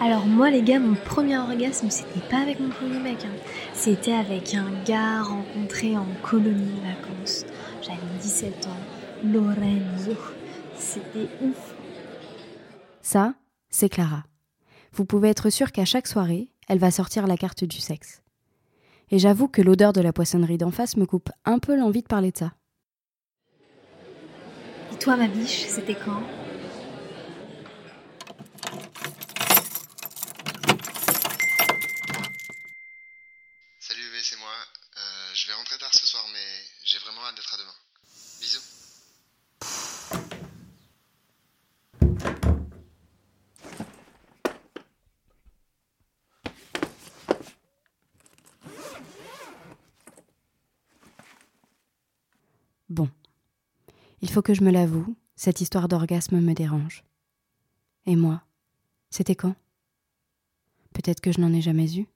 Alors moi les gars, mon premier orgasme, c'était pas avec mon premier mec. hein. C'était avec un gars rencontré en colonie de vacances. J'avais 17 ans. Lorenzo. C'était ouf. Ça, c'est Clara. Vous pouvez être sûr qu'à chaque soirée, elle va sortir la carte du sexe. Et j'avoue que l'odeur de la poissonnerie d'en face me coupe un peu l'envie de parler de ça. Et toi ma biche, c'était quand? C'est moi. Euh, je vais rentrer tard ce soir, mais j'ai vraiment hâte d'être à demain. Bisous. Bon. Il faut que je me l'avoue, cette histoire d'orgasme me dérange. Et moi C'était quand? Peut-être que je n'en ai jamais eu.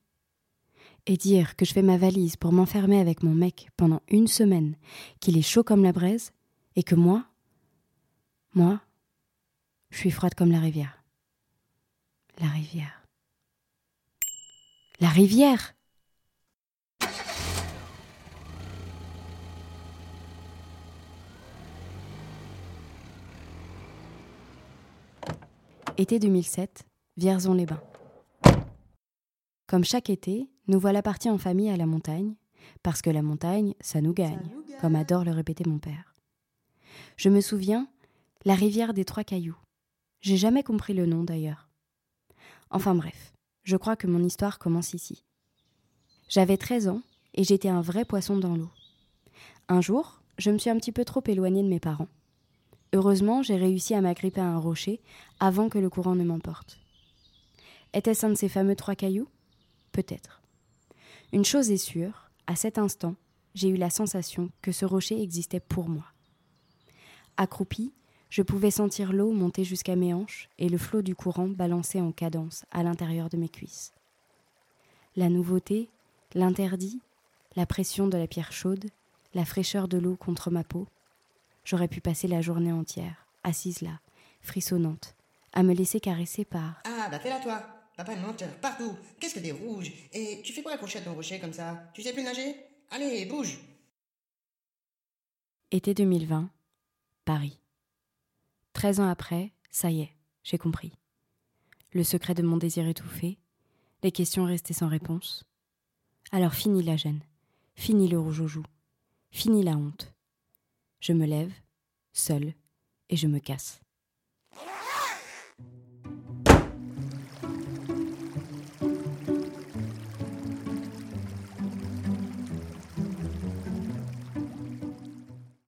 Et dire que je fais ma valise pour m'enfermer avec mon mec pendant une semaine, qu'il est chaud comme la braise, et que moi, moi, je suis froide comme la rivière. La rivière. La rivière Été 2007, Vierzon-les-Bains. Comme chaque été, nous voilà partis en famille à la montagne, parce que la montagne, ça nous gagne, comme adore le répéter mon père. Je me souviens, la rivière des Trois Cailloux. J'ai jamais compris le nom d'ailleurs. Enfin bref, je crois que mon histoire commence ici. J'avais 13 ans et j'étais un vrai poisson dans l'eau. Un jour, je me suis un petit peu trop éloignée de mes parents. Heureusement, j'ai réussi à m'agripper à un rocher avant que le courant ne m'emporte. Était-ce un de ces fameux trois cailloux? Peut-être. Une chose est sûre, à cet instant, j'ai eu la sensation que ce rocher existait pour moi. Accroupi, je pouvais sentir l'eau monter jusqu'à mes hanches et le flot du courant balancer en cadence à l'intérieur de mes cuisses. La nouveauté, l'interdit, la pression de la pierre chaude, la fraîcheur de l'eau contre ma peau, J'aurais pu passer la journée entière, assise là, frissonnante, à me laisser caresser par. Ah, bah fais-la toi. Papa menteur partout. Qu'est-ce que des rouges Et tu fais quoi accroché à ton rocher comme ça? Tu sais plus nager? Allez, bouge Été 2020, Paris. Treize ans après, ça y est, j'ai compris. Le secret de mon désir étouffé, les questions restées sans réponse. Alors fini la gêne, fini le rouge aux joues, fini la honte. Je me lève, seule, et je me casse.